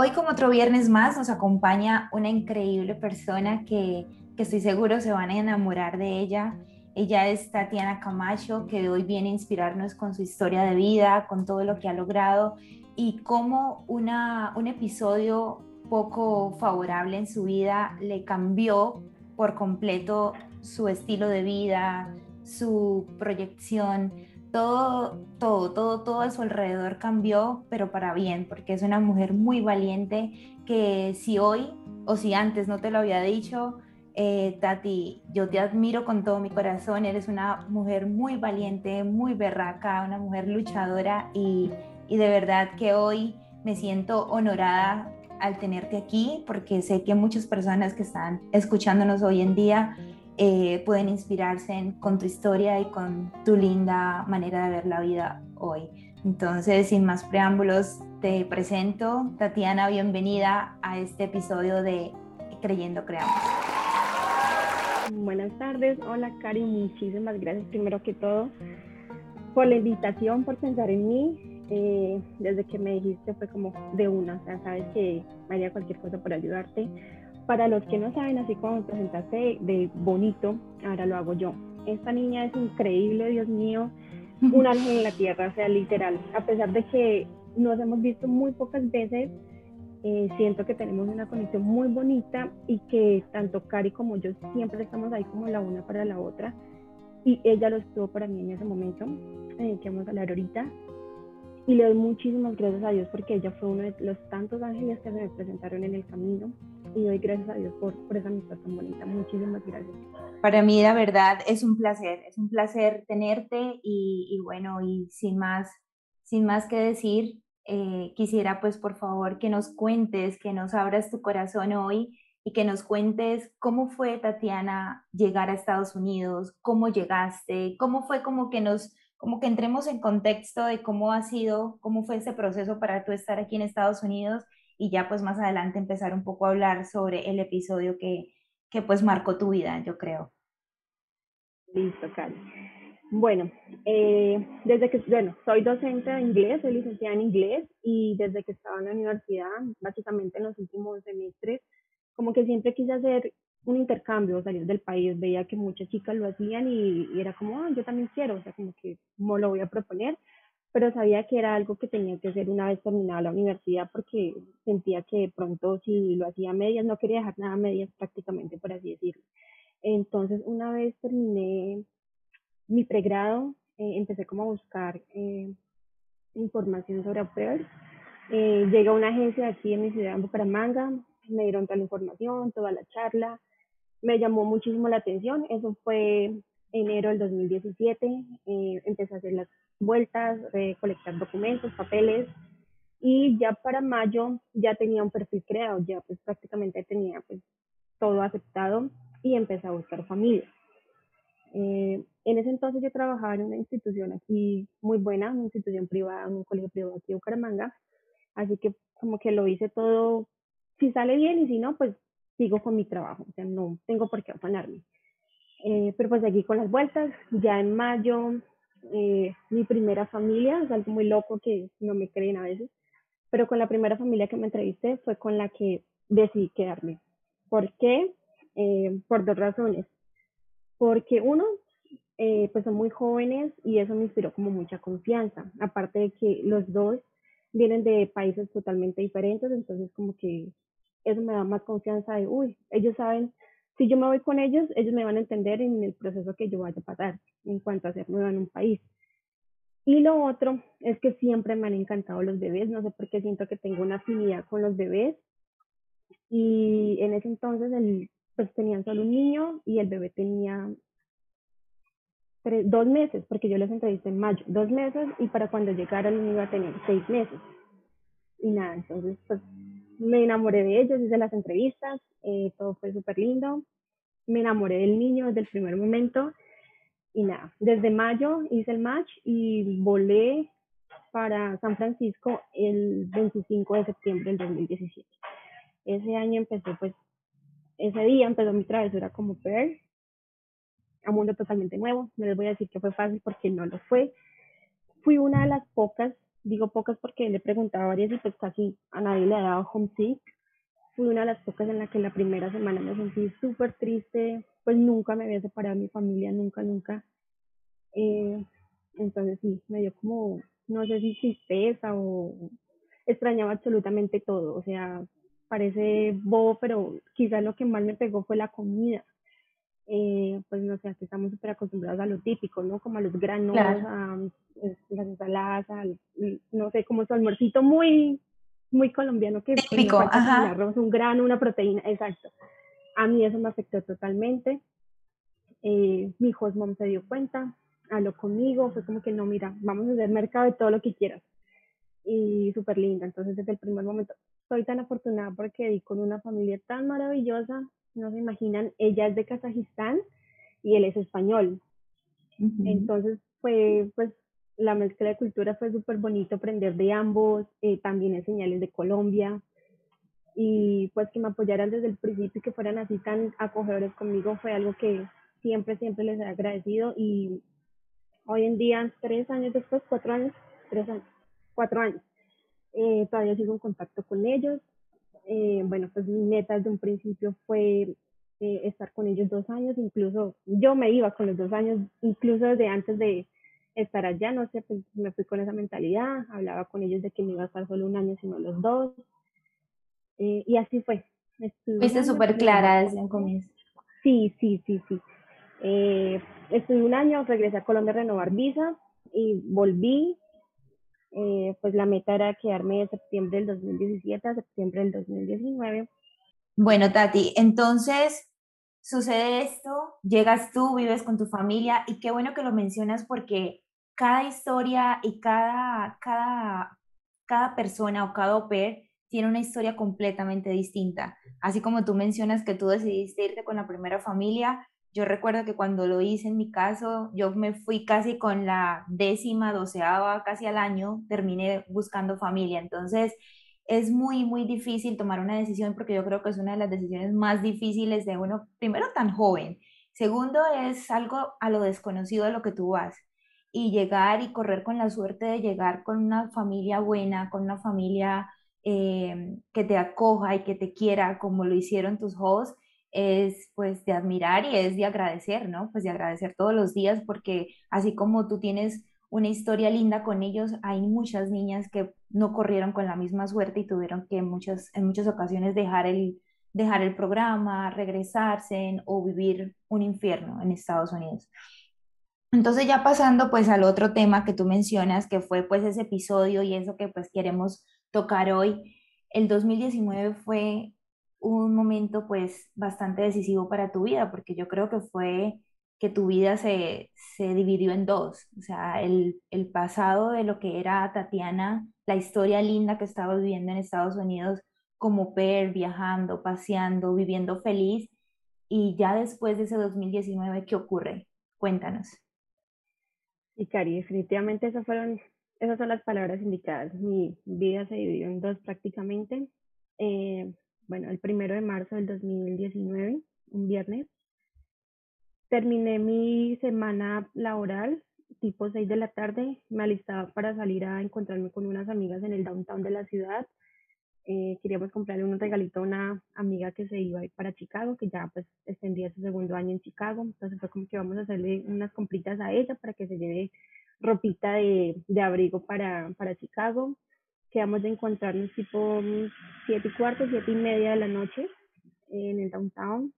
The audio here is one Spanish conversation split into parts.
Hoy como otro viernes más nos acompaña una increíble persona que, que estoy seguro se van a enamorar de ella. Ella es Tatiana Camacho, que hoy viene a inspirarnos con su historia de vida, con todo lo que ha logrado y cómo una, un episodio poco favorable en su vida le cambió por completo su estilo de vida, su proyección, todo, todo, todo, todo a su alrededor cambió, pero para bien, porque es una mujer muy valiente que si hoy o si antes no te lo había dicho, eh, Tati, yo te admiro con todo mi corazón, eres una mujer muy valiente, muy berraca, una mujer luchadora y, y de verdad que hoy me siento honorada al tenerte aquí porque sé que muchas personas que están escuchándonos hoy en día eh, pueden inspirarse con tu historia y con tu linda manera de ver la vida hoy. Entonces, sin más preámbulos, te presento, Tatiana, bienvenida a este episodio de Creyendo Creamos. Buenas tardes, hola Cari, muchísimas gracias primero que todo por la invitación, por pensar en mí. Eh, desde que me dijiste fue como de una, o sea, sabes que haría cualquier cosa para ayudarte para los que no saben, así como me presentaste de bonito, ahora lo hago yo. Esta niña es increíble, Dios mío, un ángel en la tierra, o sea, literal. A pesar de que nos hemos visto muy pocas veces, eh, siento que tenemos una conexión muy bonita y que tanto Cari como yo siempre estamos ahí como la una para la otra. Y ella lo estuvo para mí en ese momento, eh, que vamos a hablar ahorita. Y le doy muchísimas gracias a Dios porque ella fue uno de los tantos ángeles que se me presentaron en el camino y doy gracias a Dios por, por esa amistad tan bonita. Muchísimas gracias. Para mí, la verdad, es un placer, es un placer tenerte y, y bueno, y sin más, sin más que decir, eh, quisiera pues por favor que nos cuentes, que nos abras tu corazón hoy y que nos cuentes cómo fue, Tatiana, llegar a Estados Unidos, cómo llegaste, cómo fue como que nos, como que entremos en contexto de cómo ha sido, cómo fue ese proceso para tú estar aquí en Estados Unidos y ya pues más adelante empezar un poco a hablar sobre el episodio que, que pues marcó tu vida, yo creo. Listo, Cali. Bueno, eh, desde que, bueno, soy docente de inglés, soy licenciada en inglés y desde que estaba en la universidad, básicamente en los últimos semestres, como que siempre quise hacer un intercambio, salir del país, veía que muchas chicas lo hacían y, y era como, ah, yo también quiero, o sea, como que no lo voy a proponer pero sabía que era algo que tenía que hacer una vez terminada la universidad porque sentía que de pronto si lo hacía a medias, no quería dejar nada a medias prácticamente, por así decirlo. Entonces, una vez terminé mi pregrado, eh, empecé como a buscar eh, información sobre au eh, llegué a una agencia aquí en mi ciudad, en Bucaramanga, me dieron toda la información, toda la charla, me llamó muchísimo la atención, eso fue enero del 2017, empecé a hacer las vueltas, recolectar documentos, papeles y ya para mayo ya tenía un perfil creado, ya pues prácticamente tenía pues todo aceptado y empecé a buscar familia. Eh, en ese entonces yo trabajaba en una institución aquí muy buena, una institución privada, un colegio privado aquí de Bucaramanga, así que como que lo hice todo, si sale bien y si no, pues sigo con mi trabajo, o sea, no tengo por qué afanarme. Eh, pero pues aquí con las vueltas, ya en mayo eh, mi primera familia, es algo muy loco que no me creen a veces, pero con la primera familia que me entrevisté fue con la que decidí quedarme. ¿Por qué? Eh, por dos razones. Porque uno, eh, pues son muy jóvenes y eso me inspiró como mucha confianza. Aparte de que los dos vienen de países totalmente diferentes, entonces como que eso me da más confianza de, uy, ellos saben si yo me voy con ellos, ellos me van a entender en el proceso que yo vaya a pasar en cuanto a ser nueva en un país. Y lo otro es que siempre me han encantado los bebés, no sé por qué siento que tengo una afinidad con los bebés. Y en ese entonces el, pues tenían solo un niño y el bebé tenía dos meses, porque yo les entrevisté en mayo, dos meses y para cuando llegara el niño iba a tener seis meses. Y nada, entonces pues me enamoré de ellos, hice las entrevistas, eh, todo fue súper lindo. Me enamoré del niño desde el primer momento y nada, desde mayo hice el match y volé para San Francisco el 25 de septiembre del 2017. Ese año empezó, pues, ese día empezó mi travesura como Pearl, a un mundo totalmente nuevo. No les voy a decir que fue fácil porque no lo fue. Fui una de las pocas digo pocas porque le he preguntado a varias y pues casi a nadie le ha dado homesick. Fui una de las pocas en la que la primera semana me sentí súper triste, pues nunca me había separado de mi familia, nunca, nunca. Eh, entonces sí, me dio como, no sé si tristeza o extrañaba absolutamente todo, o sea, parece bobo, pero quizás lo que más me pegó fue la comida. Eh, pues no sé, aquí estamos súper acostumbrados a lo típico, ¿no? Como a los granos, a, las ensaladas, no sé, como su almuercito muy, muy colombiano que típico, ajá. un arroz, un grano, una proteína, exacto. A mí eso me afectó totalmente. Eh, mi host mom se dio cuenta, habló conmigo, fue como que no, mira, vamos a hacer mercado de todo lo que quieras. Y súper linda, entonces desde el primer momento soy tan afortunada porque di con una familia tan maravillosa, no se imaginan, ella es de Kazajistán y él es español. Entonces fue, pues, la mezcla de cultura fue súper bonito aprender de ambos, eh, también enseñarles de Colombia y pues que me apoyaran desde el principio y que fueran así tan acogedores conmigo fue algo que siempre, siempre les he agradecido y hoy en día, tres años después, cuatro años, tres años, cuatro años, eh, todavía sigo en contacto con ellos. Eh, bueno, pues mi meta desde un principio fue eh, estar con ellos dos años, incluso yo me iba con los dos años, incluso desde antes de estar allá, no sé, pues me fui con esa mentalidad, hablaba con ellos de que me iba a estar solo un año, sino los dos. y así fue. Fuiste súper clara desde un comienzo. Sí, sí, sí, sí. estuve un año, regresé a Colombia a renovar visa y volví eh, pues la meta era quedarme de septiembre del 2017 a septiembre del 2019. Bueno, Tati, entonces sucede esto, llegas tú, vives con tu familia y qué bueno que lo mencionas porque cada historia y cada, cada, cada persona o cada au tiene una historia completamente distinta. Así como tú mencionas que tú decidiste irte con la primera familia, yo recuerdo que cuando lo hice en mi caso, yo me fui casi con la décima, doceava, casi al año, terminé buscando familia. Entonces, es muy, muy difícil tomar una decisión porque yo creo que es una de las decisiones más difíciles de uno, primero tan joven, segundo es algo a lo desconocido a lo que tú vas y llegar y correr con la suerte de llegar con una familia buena, con una familia eh, que te acoja y que te quiera como lo hicieron tus hosts es pues de admirar y es de agradecer, ¿no? Pues de agradecer todos los días porque así como tú tienes una historia linda con ellos, hay muchas niñas que no corrieron con la misma suerte y tuvieron que en muchas, en muchas ocasiones dejar el, dejar el programa, regresarse o vivir un infierno en Estados Unidos. Entonces ya pasando pues al otro tema que tú mencionas, que fue pues ese episodio y eso que pues queremos tocar hoy, el 2019 fue un momento pues bastante decisivo para tu vida, porque yo creo que fue que tu vida se, se dividió en dos, o sea, el, el, pasado de lo que era Tatiana, la historia linda que estaba viviendo en Estados Unidos como per, viajando, paseando, viviendo feliz, y ya después de ese 2019, ¿qué ocurre? Cuéntanos. Y Cari, definitivamente esas fueron, esas son las palabras indicadas. Mi vida se dividió en dos prácticamente. Eh, bueno, el primero de marzo del 2019, un viernes. Terminé mi semana laboral, tipo 6 de la tarde. Me alistaba para salir a encontrarme con unas amigas en el downtown de la ciudad. Eh, queríamos comprarle un regalito a una amiga que se iba a ir para Chicago, que ya pues extendía su segundo año en Chicago. Entonces fue como que vamos a hacerle unas compritas a ella para que se lleve ropita de, de abrigo para, para Chicago quedamos de encontrarnos tipo siete y cuarto, siete y media de la noche en el downtown.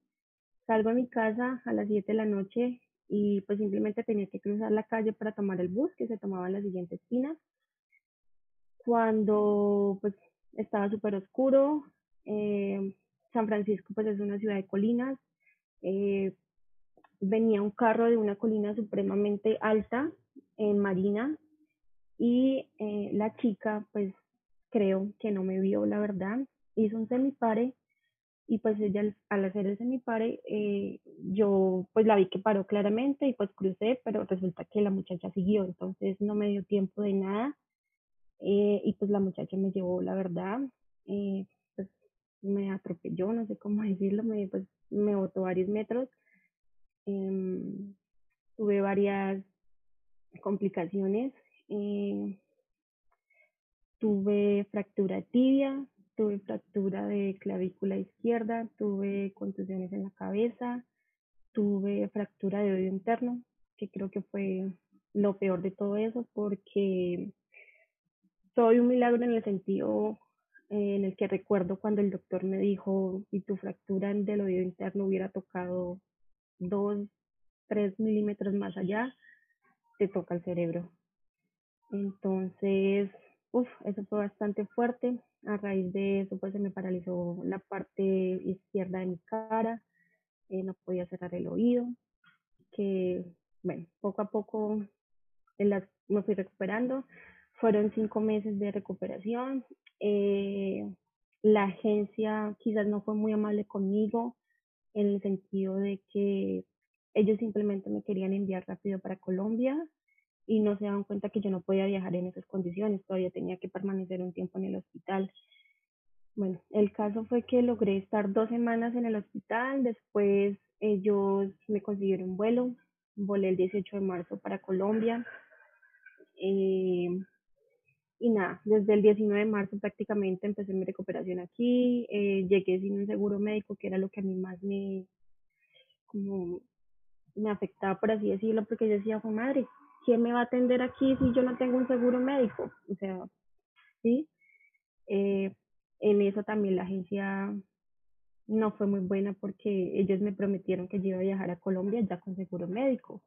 Salgo a mi casa a las siete de la noche y pues simplemente tenía que cruzar la calle para tomar el bus que se tomaba en la siguiente esquina. Cuando pues estaba súper oscuro, eh, San Francisco pues es una ciudad de colinas, eh, venía un carro de una colina supremamente alta en Marina y eh, la chica pues creo que no me vio, la verdad. Hizo un semipare y pues ella al hacer el semipare, eh, yo pues la vi que paró claramente y pues crucé, pero resulta que la muchacha siguió, entonces no me dio tiempo de nada eh, y pues la muchacha me llevó, la verdad, eh, pues me atropelló, no sé cómo decirlo, me, pues me botó varios metros, em, tuve varias complicaciones. Tuve fractura tibia, tuve fractura de clavícula izquierda, tuve contusiones en la cabeza, tuve fractura de oído interno, que creo que fue lo peor de todo eso porque soy un milagro en el sentido eh, en el que recuerdo cuando el doctor me dijo, si tu fractura del oído interno hubiera tocado dos, tres milímetros más allá, te toca el cerebro. Entonces, uff, eso fue bastante fuerte. A raíz de eso, pues se me paralizó la parte izquierda de mi cara, eh, no podía cerrar el oído, que, bueno, poco a poco me fui recuperando. Fueron cinco meses de recuperación. Eh, la agencia quizás no fue muy amable conmigo en el sentido de que ellos simplemente me querían enviar rápido para Colombia y no se daban cuenta que yo no podía viajar en esas condiciones, todavía tenía que permanecer un tiempo en el hospital. Bueno, el caso fue que logré estar dos semanas en el hospital, después ellos me consiguieron un vuelo, volé el 18 de marzo para Colombia. Eh, y nada, desde el 19 de marzo prácticamente empecé mi recuperación aquí, eh, llegué sin un seguro médico, que era lo que a mí más me, como, me afectaba, por así decirlo, porque yo decía, fue madre, ¿quién me va a atender aquí si yo no tengo un seguro médico? O sea, ¿sí? Eh, en eso también la agencia no fue muy buena porque ellos me prometieron que yo iba a viajar a Colombia ya con seguro médico.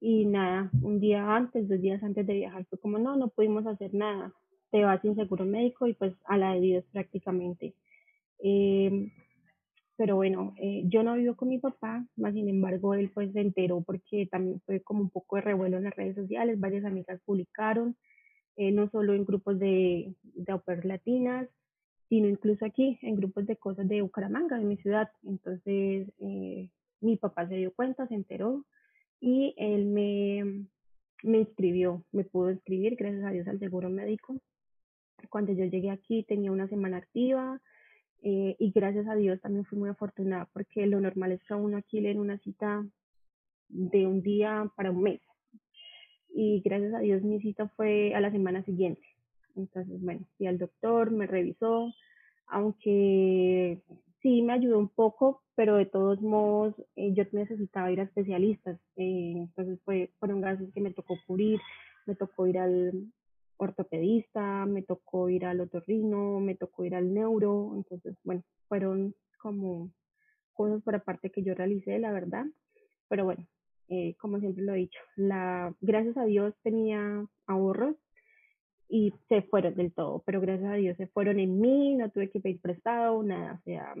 Y nada, un día antes, dos días antes de viajar fue como, no, no pudimos hacer nada, te vas sin seguro médico y pues a la de Dios prácticamente. Eh, pero bueno, eh, yo no vivo con mi papá, más sin embargo él pues se enteró porque también fue como un poco de revuelo en las redes sociales, varias amigas publicaron, eh, no solo en grupos de, de latinas, sino incluso aquí en grupos de cosas de Bucaramanga, de mi ciudad. Entonces eh, mi papá se dio cuenta, se enteró y él me, me inscribió, me pudo inscribir gracias a Dios al seguro médico. Cuando yo llegué aquí tenía una semana activa, eh, y gracias a Dios también fui muy afortunada porque lo normal es que uno aquí den una cita de un día para un mes. Y gracias a Dios mi cita fue a la semana siguiente. Entonces, bueno, fui al doctor, me revisó, aunque sí me ayudó un poco, pero de todos modos eh, yo necesitaba ir a especialistas. Eh, entonces fue, fueron gastos que me tocó cubrir, me tocó ir al, ortopedista, me tocó ir al otorrino, me tocó ir al neuro, entonces, bueno, fueron como cosas por aparte que yo realicé, la verdad, pero bueno, eh, como siempre lo he dicho, la, gracias a Dios tenía ahorros y se fueron del todo, pero gracias a Dios se fueron en mí, no tuve que pedir prestado, nada, o sea,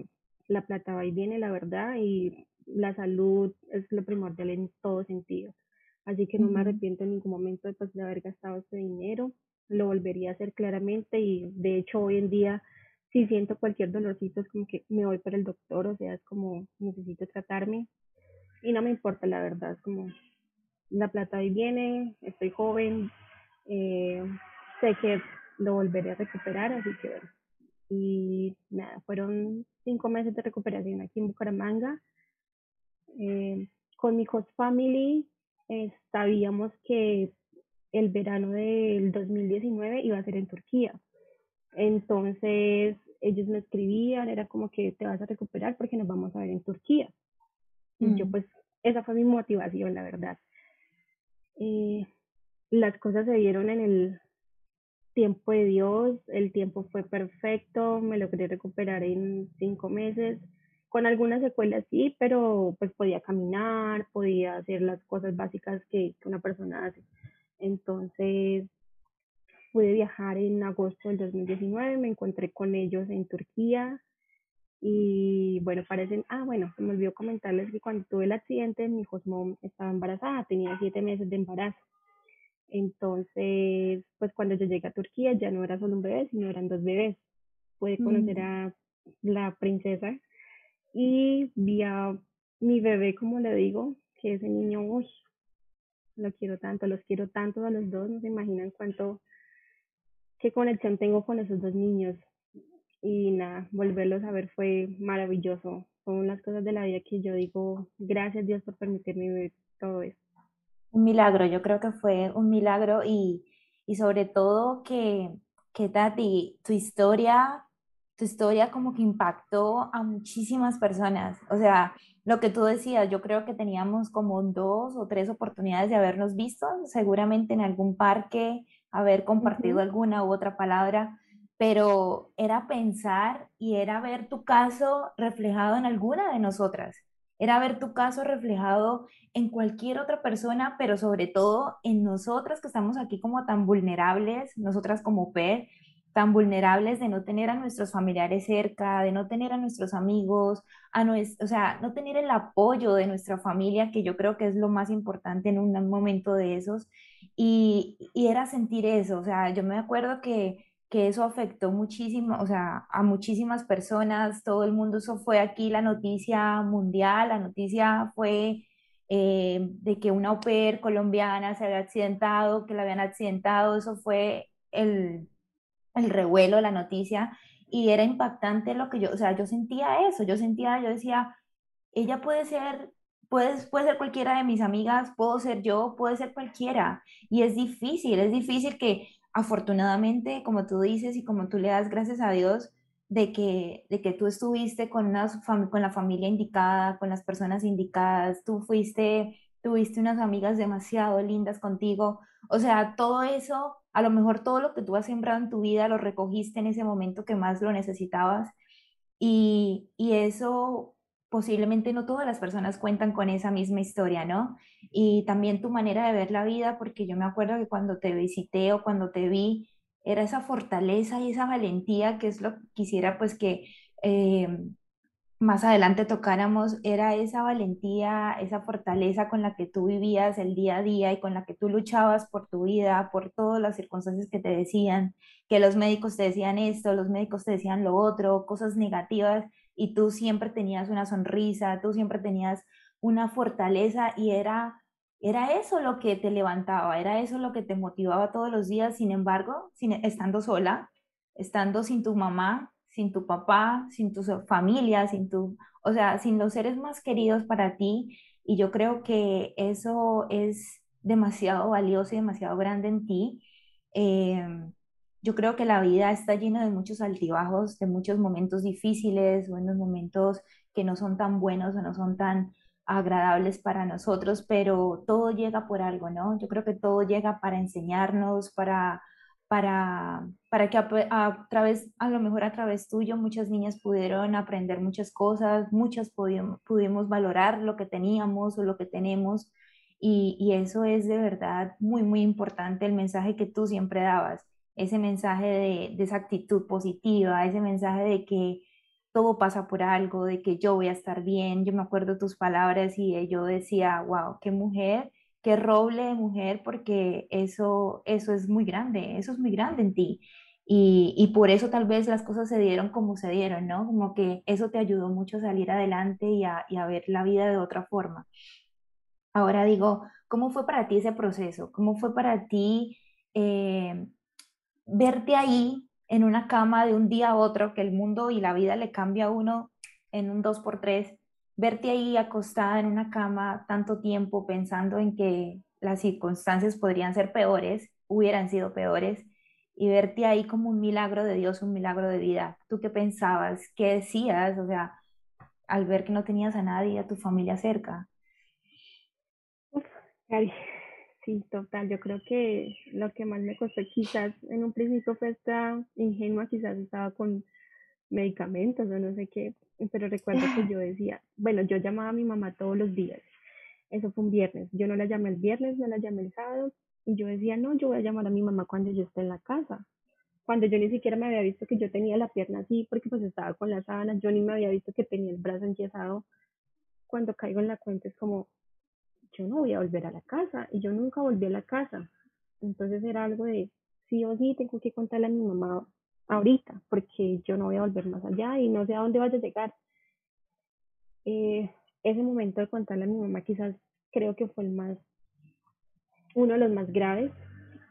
la plata va y viene, la verdad, y la salud es lo primordial en todo sentido. Así que no me arrepiento en ningún momento de, pues, de haber gastado ese dinero lo volvería a hacer claramente y de hecho hoy en día si siento cualquier dolorcito es como que me voy para el doctor, o sea, es como necesito tratarme y no me importa la verdad, es como la plata ahí viene, estoy joven, eh, sé que lo volveré a recuperar, así que bueno. Y nada, fueron cinco meses de recuperación aquí en Bucaramanga. Eh, con mi host family eh, sabíamos que el verano del 2019 iba a ser en Turquía. Entonces ellos me escribían, era como que te vas a recuperar porque nos vamos a ver en Turquía. Y yo mm. pues, esa fue mi motivación, la verdad. Eh, las cosas se dieron en el tiempo de Dios, el tiempo fue perfecto, me logré recuperar en cinco meses, con algunas secuelas sí, pero pues podía caminar, podía hacer las cosas básicas que una persona hace. Entonces pude viajar en agosto del 2019, me encontré con ellos en Turquía y bueno, parecen, ah bueno, se me olvidó comentarles que cuando tuve el accidente mi mom estaba embarazada, tenía siete meses de embarazo. Entonces, pues cuando yo llegué a Turquía ya no era solo un bebé, sino eran dos bebés. Pude conocer mm. a la princesa y vi a mi bebé, como le digo, que ese niño, uy, lo quiero tanto, los quiero tanto a los dos, no se imaginan cuánto, qué conexión tengo con esos dos niños. Y nada, volverlos a ver fue maravilloso. Son unas cosas de la vida que yo digo, gracias Dios por permitirme ver todo esto. Un milagro, yo creo que fue un milagro y, y sobre todo que que Tati, tu historia, tu historia como que impactó a muchísimas personas. O sea, lo que tú decías, yo creo que teníamos como dos o tres oportunidades de habernos visto, seguramente en algún parque, haber compartido alguna u otra palabra, pero era pensar y era ver tu caso reflejado en alguna de nosotras. Era ver tu caso reflejado en cualquier otra persona, pero sobre todo en nosotras que estamos aquí como tan vulnerables, nosotras como PER, tan vulnerables de no tener a nuestros familiares cerca, de no tener a nuestros amigos, a o sea, no tener el apoyo de nuestra familia, que yo creo que es lo más importante en un momento de esos. Y, y era sentir eso, o sea, yo me acuerdo que que eso afectó muchísimo, o sea, a muchísimas personas, todo el mundo, eso fue aquí la noticia mundial, la noticia fue eh, de que una au colombiana se había accidentado, que la habían accidentado, eso fue el, el revuelo, la noticia, y era impactante lo que yo, o sea, yo sentía eso, yo sentía, yo decía, ella puede ser, puede, puede ser cualquiera de mis amigas, puedo ser yo, puede ser cualquiera, y es difícil, es difícil que afortunadamente, como tú dices y como tú le das gracias a Dios, de que, de que tú estuviste con, una con la familia indicada, con las personas indicadas, tú fuiste, tuviste unas amigas demasiado lindas contigo, o sea, todo eso, a lo mejor todo lo que tú has sembrado en tu vida lo recogiste en ese momento que más lo necesitabas y, y eso posiblemente no todas las personas cuentan con esa misma historia, ¿no? Y también tu manera de ver la vida, porque yo me acuerdo que cuando te visité o cuando te vi, era esa fortaleza y esa valentía que es lo que quisiera pues que eh, más adelante tocáramos, era esa valentía, esa fortaleza con la que tú vivías el día a día y con la que tú luchabas por tu vida, por todas las circunstancias que te decían, que los médicos te decían esto, los médicos te decían lo otro, cosas negativas y tú siempre tenías una sonrisa, tú siempre tenías una fortaleza y era, era eso lo que te levantaba, era eso lo que te motivaba todos los días, sin embargo, estando sola, estando sin tu mamá, sin tu papá, sin tu familia, sin tu, o sea, sin los seres más queridos para ti. Y yo creo que eso es demasiado valioso y demasiado grande en ti. Em, yo creo que la vida está llena de muchos altibajos, de muchos momentos difíciles, buenos momentos que no son tan buenos o no son tan agradables para nosotros, pero todo llega por algo, ¿no? Yo creo que todo llega para enseñarnos, para, para, para que a, través, a lo mejor a través tuyo, muchas niñas pudieron aprender muchas cosas, muchas pudimos, pudimos valorar lo que teníamos o lo que tenemos, y, y eso es de verdad muy, muy importante, el mensaje que tú siempre dabas ese mensaje de, esa actitud positiva, ese mensaje de que todo pasa por algo, de que yo voy a estar bien. Yo me acuerdo tus palabras y yo decía, wow, qué mujer, qué roble de mujer, porque eso, eso es muy grande, eso es muy grande en ti. Y, y, por eso tal vez las cosas se dieron como se dieron, ¿no? Como que eso te ayudó mucho a salir adelante y a, a ver la vida de otra forma. Ahora digo, ¿cómo fue para ti ese proceso? ¿Cómo fue para ti eh, verte ahí en una cama de un día a otro, que el mundo y la vida le cambia a uno en un dos por tres, verte ahí acostada en una cama tanto tiempo pensando en que las circunstancias podrían ser peores, hubieran sido peores, y verte ahí como un milagro de Dios, un milagro de vida. ¿Tú qué pensabas? ¿Qué decías? O sea, al ver que no tenías a nadie, a tu familia cerca. Sí, total. Yo creo que lo que más me costó quizás en un principio fue esta ingenua, quizás estaba con medicamentos o no sé qué, pero recuerdo que yo decía, bueno, yo llamaba a mi mamá todos los días. Eso fue un viernes. Yo no la llamé el viernes, no la llamé el sábado. Y yo decía, no, yo voy a llamar a mi mamá cuando yo esté en la casa. Cuando yo ni siquiera me había visto que yo tenía la pierna así, porque pues estaba con la sábana, yo ni me había visto que tenía el brazo enyesado. Cuando caigo en la cuenta es como, yo no voy a volver a la casa y yo nunca volví a la casa. Entonces era algo de, sí o sí, tengo que contarle a mi mamá ahorita porque yo no voy a volver más allá y no sé a dónde vaya a llegar. Eh, ese momento de contarle a mi mamá quizás creo que fue el más, uno de los más graves,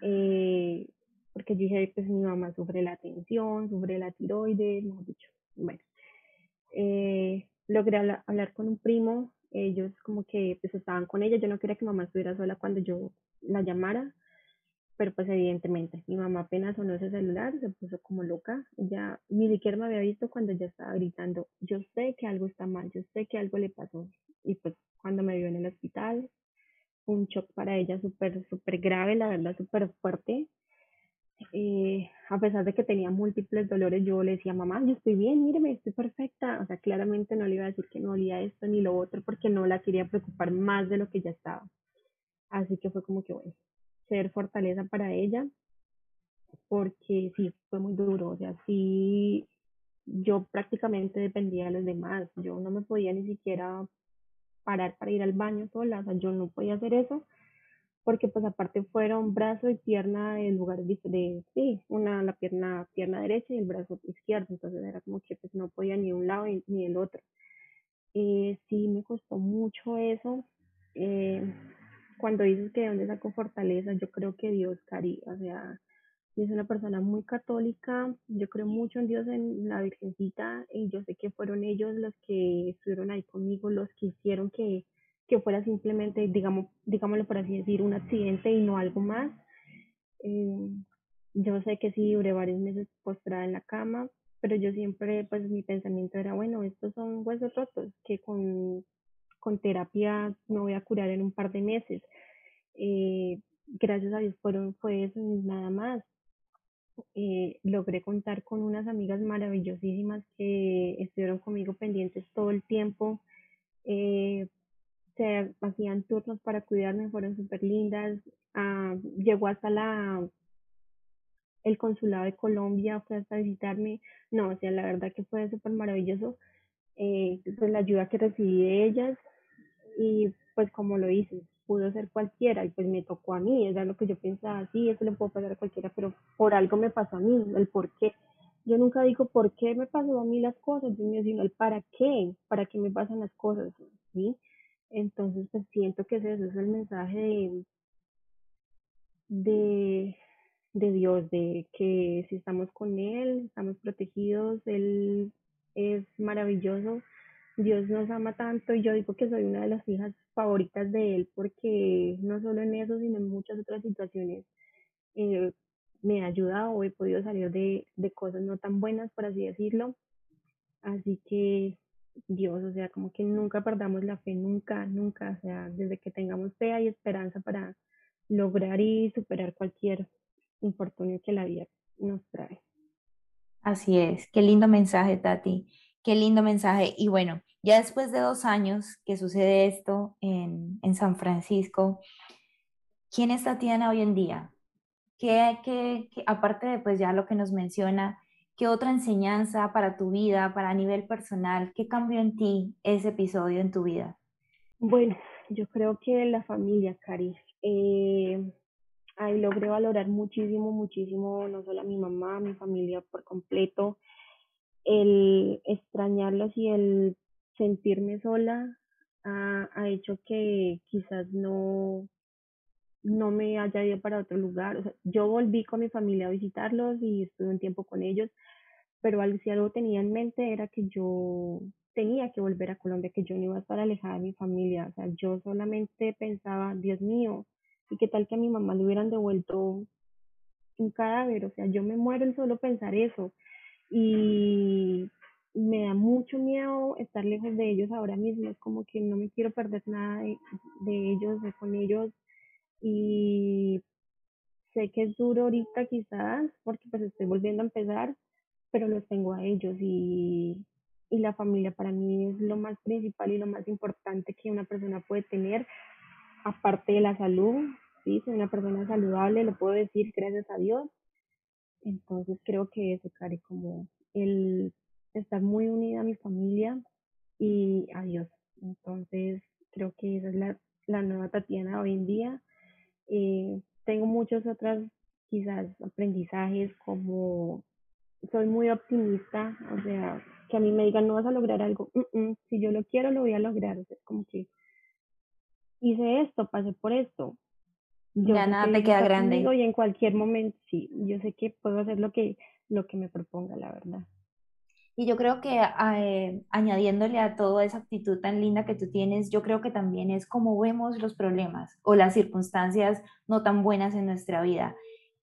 eh, porque dije, pues mi mamá sufre la tensión, sufre la tiroides, dicho. Bueno, eh, logré hablar con un primo ellos como que pues estaban con ella, yo no quería que mamá estuviera sola cuando yo la llamara. Pero pues evidentemente mi mamá apenas sonó ese celular, se puso como loca, ya ni siquiera me había visto cuando ya estaba gritando, yo sé que algo está mal, yo sé que algo le pasó y pues cuando me vio en el hospital, un shock para ella súper, súper grave, la verdad, súper fuerte. Eh, a pesar de que tenía múltiples dolores, yo le decía, mamá, yo estoy bien, míreme, estoy perfecta. O sea, claramente no le iba a decir que no olía esto ni lo otro porque no la quería preocupar más de lo que ya estaba. Así que fue como que, bueno, ser fortaleza para ella, porque sí, fue muy duro. O sea, sí, yo prácticamente dependía de los demás. Yo no me podía ni siquiera parar para ir al baño sola, o sea, yo no podía hacer eso porque pues aparte fueron brazo y pierna en lugar de, sí, una la pierna, pierna derecha y el brazo izquierdo, entonces era como que pues no podía ni un lado ni, el otro. Eh, sí me costó mucho eso. Eh, cuando dices que de dónde saco fortaleza, yo creo que Dios, Cari, o sea, yo soy una persona muy católica, yo creo mucho en Dios, en la Virgencita, y yo sé que fueron ellos los que estuvieron ahí conmigo, los que hicieron que, que fuera simplemente, digamos, digámoslo por así decir, un accidente y no algo más. Eh, yo sé que sí duré varios meses postrada en la cama, pero yo siempre, pues mi pensamiento era, bueno, estos son huesos rotos, que con, con terapia me voy a curar en un par de meses. Eh, gracias a Dios fueron, fue eso y nada más. Eh, logré contar con unas amigas maravillosísimas que estuvieron conmigo pendientes todo el tiempo. Eh, se hacían turnos para cuidarme, fueron súper lindas. Ah, llegó hasta la el consulado de Colombia, fue hasta visitarme. No, o sea, la verdad que fue súper maravilloso. Eh, pues la ayuda que recibí de ellas y pues como lo hice, pudo ser cualquiera y pues me tocó a mí, era lo que yo pensaba, sí, eso le puedo pasar a cualquiera, pero por algo me pasó a mí, el por qué. Yo nunca digo por qué me pasó a mí las cosas, sino el para qué, para qué me pasan las cosas, ¿sí? Entonces, pues siento que ese, es el mensaje de, de, Dios, de que si estamos con Él, estamos protegidos, Él es maravilloso, Dios nos ama tanto y yo digo que soy una de las hijas favoritas de Él porque no solo en eso, sino en muchas otras situaciones eh, me ha ayudado o he podido salir de, de cosas no tan buenas, por así decirlo. Así que Dios, o sea, como que nunca perdamos la fe, nunca, nunca, o sea, desde que tengamos fe y esperanza para lograr y superar cualquier infortunio que la vida nos trae. Así es, qué lindo mensaje, Tati, qué lindo mensaje. Y bueno, ya después de dos años que sucede esto en, en San Francisco, ¿quién es Tatiana hoy en día? ¿Qué, qué, qué, aparte de pues ya lo que nos menciona, ¿Qué otra enseñanza para tu vida, para nivel personal, qué cambió en ti ese episodio en tu vida? Bueno, yo creo que la familia, Cari. Eh, ahí logré valorar muchísimo, muchísimo, no solo a mi mamá, a mi familia por completo. El extrañarlos y el sentirme sola ha, hecho que quizás no, no me haya ido para otro lugar. O sea, yo volví con mi familia a visitarlos y estuve un tiempo con ellos, pero si algo tenía en mente era que yo tenía que volver a Colombia, que yo no iba a estar alejada de mi familia. O sea, yo solamente pensaba, Dios mío, ¿y qué tal que a mi mamá le hubieran devuelto un cadáver? O sea, yo me muero el solo pensar eso. Y me da mucho miedo estar lejos de ellos ahora mismo. Es como que no me quiero perder nada de, de ellos, de con ellos y sé que es duro ahorita quizás porque pues estoy volviendo a empezar, pero los tengo a ellos y, y la familia para mí es lo más principal y lo más importante que una persona puede tener, aparte de la salud, sí, soy una persona saludable, lo puedo decir gracias a Dios. Entonces creo que eso, Cari, como el estar muy unida a mi familia y a Dios. Entonces creo que esa es la, la nueva Tatiana hoy en día eh, tengo muchos otros quizás aprendizajes como soy muy optimista, o sea, que a mí me digan no vas a lograr algo, si yo lo quiero lo voy a lograr, es como que hice esto, pasé por esto. Ya nada te queda grande. Y en cualquier momento, sí, yo sé que puedo hacer lo que, lo que me proponga, la verdad. Y yo creo que eh, añadiéndole a toda esa actitud tan linda que tú tienes, yo creo que también es como vemos los problemas o las circunstancias no tan buenas en nuestra vida.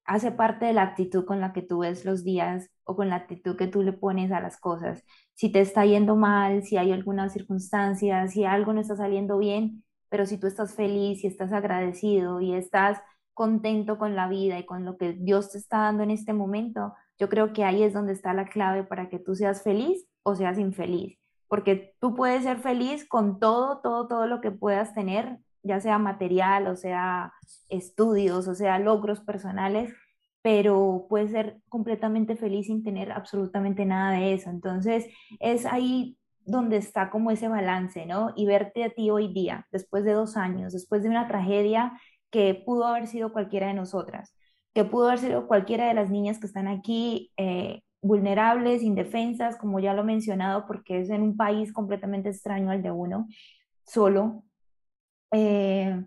Hace parte de la actitud con la que tú ves los días o con la actitud que tú le pones a las cosas. Si te está yendo mal, si hay alguna circunstancia, si algo no está saliendo bien, pero si tú estás feliz y estás agradecido y estás contento con la vida y con lo que Dios te está dando en este momento, yo creo que ahí es donde está la clave para que tú seas feliz o seas infeliz, porque tú puedes ser feliz con todo, todo, todo lo que puedas tener, ya sea material, o sea estudios, o sea logros personales, pero puedes ser completamente feliz sin tener absolutamente nada de eso. Entonces, es ahí donde está como ese balance, ¿no? Y verte a ti hoy día, después de dos años, después de una tragedia que pudo haber sido cualquiera de nosotras que pudo haber sido cualquiera de las niñas que están aquí eh, vulnerables, indefensas, como ya lo he mencionado, porque es en un país completamente extraño al de uno, solo, eh,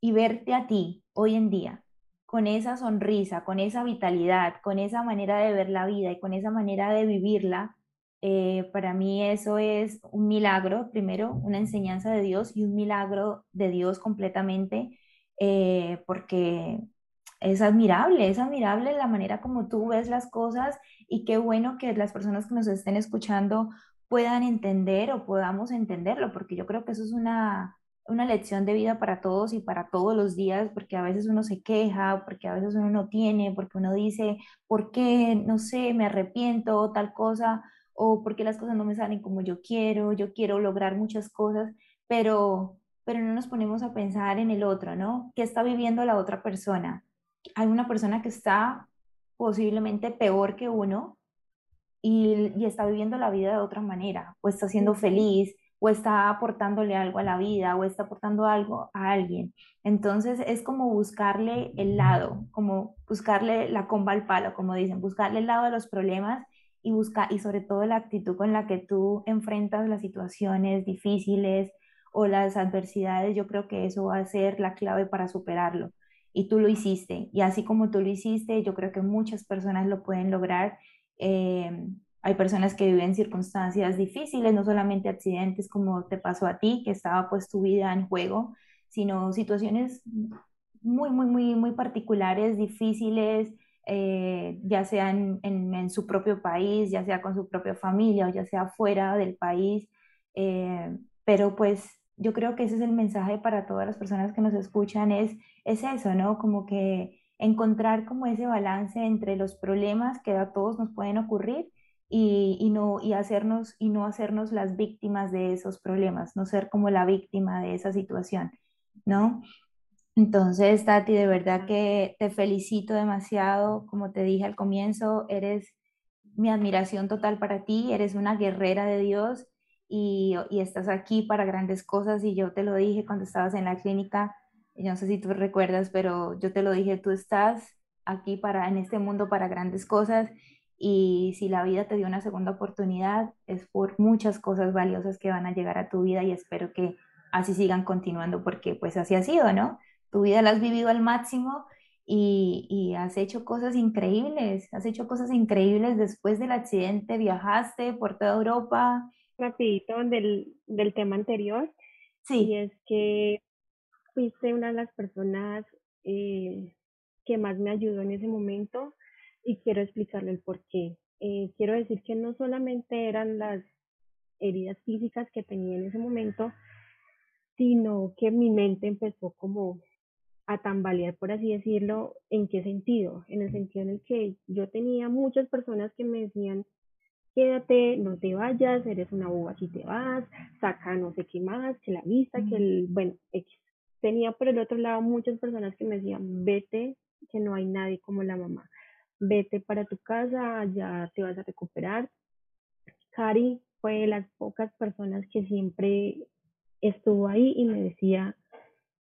y verte a ti hoy en día con esa sonrisa, con esa vitalidad, con esa manera de ver la vida y con esa manera de vivirla, eh, para mí eso es un milagro, primero, una enseñanza de Dios y un milagro de Dios completamente, porque es admirable, es admirable la manera como tú ves las cosas y qué bueno que las personas que nos estén escuchando puedan entender o podamos entenderlo, porque yo creo que eso es una, una lección de vida para todos y para todos los días, porque a veces uno se queja, porque a veces uno no tiene, porque uno dice, ¿por qué? No sé, me arrepiento, tal cosa, o porque las cosas no me salen como yo quiero, yo quiero lograr muchas cosas, pero, pero no nos ponemos a pensar en el otro, ¿no? ¿Qué está viviendo la otra persona? hay una persona que está posiblemente peor que uno y, está viviendo la vida de otra manera, o está siendo feliz, o está aportándole algo a la vida, o está aportando algo a alguien. Entonces es como buscarle el lado, como buscarle la comba al palo, como dicen, buscarle el lado de los problemas y buscar y sobre todo la actitud con la que tú enfrentas las situaciones difíciles o las adversidades, yo creo que eso va a ser la clave para superarlo y tú lo hiciste. Y así como tú lo hiciste, yo creo que muchas personas lo pueden lograr. Eh, hay personas que viven circunstancias difíciles, no solamente accidentes como te pasó a ti, que estaba pues tu vida en juego, sino situaciones muy, muy, muy, muy particulares, difíciles, eh, ya sea en, en, su propio país, ya sea con su propia familia o ya sea fuera del país. Eh, pero pues yo creo que ese es el mensaje para todas las personas que nos escuchan, es, es eso, ¿no? Como que encontrar como ese balance entre los problemas que a todos nos pueden ocurrir y, y, no, y, hacernos, y no hacernos las víctimas de esos problemas, no ser como la víctima de esa situación, ¿no? Entonces, Tati, de verdad que te felicito demasiado. Como te dije al comienzo, eres mi admiración total para ti, eres una guerrera de Dios y, estás aquí para grandes cosas y yo te lo dije cuando estabas en la clínica, no sé si tú recuerdas, pero yo te lo dije, tú estás aquí para en este mundo para grandes cosas y si la vida te dio una segunda oportunidad es por muchas cosas valiosas que van a llegar a tu vida y espero que así sigan continuando porque pues así ha sido, ¿no? Tu vida la has vivido al máximo y, y, has hecho cosas increíbles, has hecho cosas increíbles después del accidente, viajaste por toda Europa, rapidito del, del tema anterior. Sí. Y es que fuiste una de las personas eh, que más me ayudó en ese momento y quiero explicarle el por qué. Eh, quiero decir que no solamente eran las heridas físicas que tenía en ese momento, sino que mi mente empezó como a tambalear, por así decirlo, ¿en qué sentido? En el sentido en el que yo tenía muchas personas que me decían, quédate, no te vayas, eres una boba si te vas, saca no sé qué más, que la vista, que el, bueno, Tenía por el otro lado muchas personas que me decían, vete, que no hay nadie como la mamá, vete para tu casa, ya te vas a recuperar. Cari fue de las pocas personas que siempre estuvo ahí y me decía,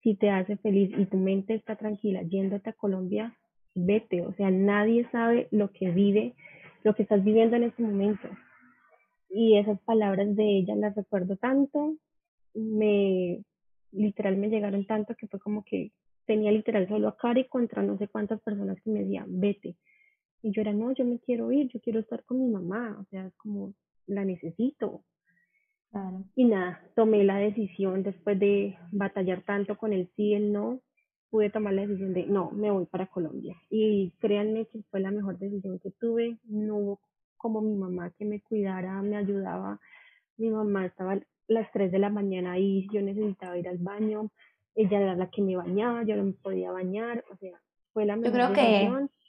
si te hace feliz y tu mente está tranquila yéndote a Colombia, vete, o sea, nadie sabe lo que vive lo que estás viviendo en este momento. Y esas palabras de ella las recuerdo tanto, me literal me llegaron tanto que fue como que tenía literal solo a Cari contra no sé cuántas personas que me decían, vete. Y yo era, no, yo me quiero ir, yo quiero estar con mi mamá, o sea, es como, la necesito. Y nada, tomé la decisión después de batallar tanto con el sí y el no, pude tomar la decisión de no, me voy para Colombia. Y créanme que fue la mejor decisión que tuve. No hubo como mi mamá que me cuidara, me ayudaba. Mi mamá estaba a las 3 de la mañana ahí, yo necesitaba ir al baño. Ella era la que me bañaba, yo no me podía bañar. O sea, fue la mejor yo creo decisión. Que...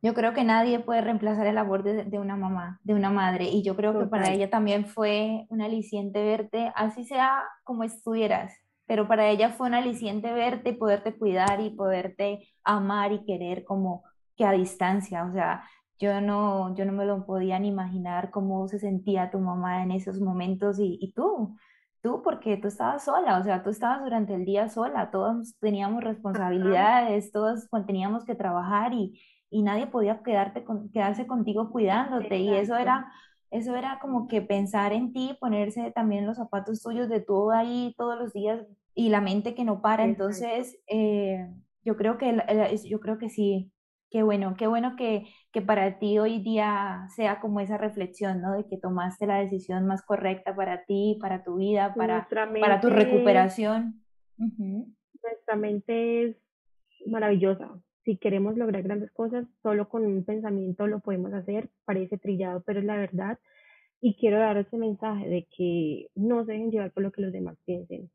Yo creo que nadie puede reemplazar el labor de, de, una mamá, de una madre, y yo creo que para ella también fue un aliciente verte, así sea como estuvieras, pero para ella fue un aliciente verte y poderte cuidar y poderte amar y querer como que a distancia, o sea, yo no, yo no me lo podía ni imaginar cómo se sentía tu mamá en esos momentos y, y tú, tú porque tú estabas sola, o sea, tú estabas durante el día sola, todos teníamos responsabilidades, todos teníamos que trabajar y, y nadie podía quedarte con, quedarse contigo cuidándote y eso era eso era como que pensar en ti, ponerse también los zapatos tuyos de todo ahí todos los días y la mente que no para. Entonces, eh, yo creo que yo creo que sí, qué bueno, qué bueno que, que para ti hoy día sea como esa reflexión, ¿no? De que tomaste la decisión más correcta para ti, para tu vida, para, para tu recuperación. Nuestra mente es maravillosa. Si queremos lograr grandes cosas, solo con un pensamiento lo podemos hacer. Parece trillado, pero es la verdad. Y quiero dar ese mensaje de que no se dejen llevar por lo que los demás piensen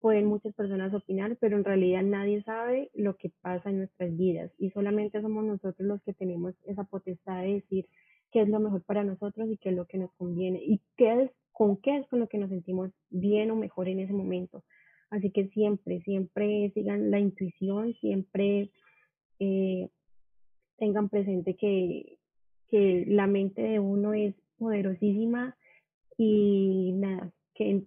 pueden muchas personas opinar, pero en realidad nadie sabe lo que pasa en nuestras vidas y solamente somos nosotros los que tenemos esa potestad de decir qué es lo mejor para nosotros y qué es lo que nos conviene y qué es, con qué es con lo que nos sentimos bien o mejor en ese momento. Así que siempre, siempre sigan la intuición, siempre eh, tengan presente que, que la mente de uno es poderosísima y nada, que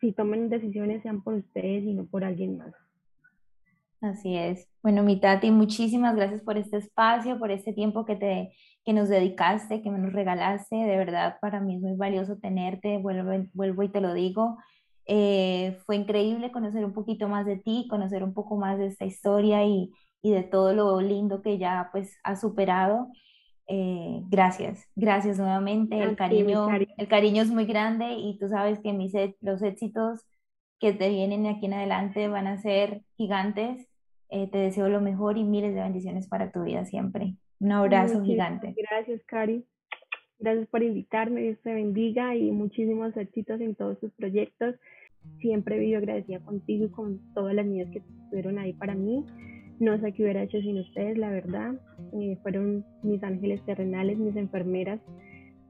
si tomen decisiones sean por ustedes y no por alguien más. Así es. Bueno, mi Tati, muchísimas gracias por este espacio, por este tiempo que, te, que nos dedicaste, que me nos regalaste. De verdad, para mí es muy valioso tenerte, vuelvo, vuelvo y te lo digo. Eh, fue increíble conocer un poquito más de ti, conocer un poco más de esta historia y, y de todo lo lindo que ya pues has superado. Eh, gracias, gracias nuevamente. El cariño, el cariño es muy grande y tú sabes que mis, los éxitos que te vienen aquí en adelante van a ser gigantes. Eh, te deseo lo mejor y miles de bendiciones para tu vida siempre. Un abrazo gigante. Gracias, Cari. Gracias por invitarme. Dios te bendiga y muchísimos éxitos en todos tus proyectos. Siempre vivo agradecida contigo y con todas las niñas que estuvieron ahí para mí. No sé qué hubiera hecho sin ustedes, la verdad. Eh, fueron mis ángeles terrenales, mis enfermeras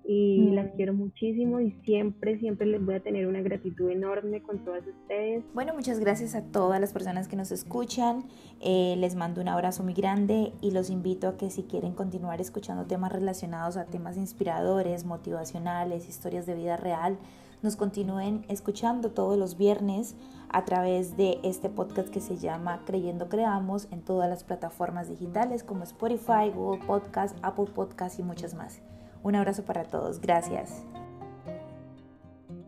y mm. las quiero muchísimo y siempre, siempre les voy a tener una gratitud enorme con todas ustedes. Bueno, muchas gracias a todas las personas que nos escuchan. Eh, les mando un abrazo muy grande y los invito a que si quieren continuar escuchando temas relacionados a temas inspiradores, motivacionales, historias de vida real, nos continúen escuchando todos los viernes a través de este podcast que se llama Creyendo Creamos en todas las plataformas digitales como Spotify, Google Podcast, Apple Podcast y muchas más. Un abrazo para todos. Gracias.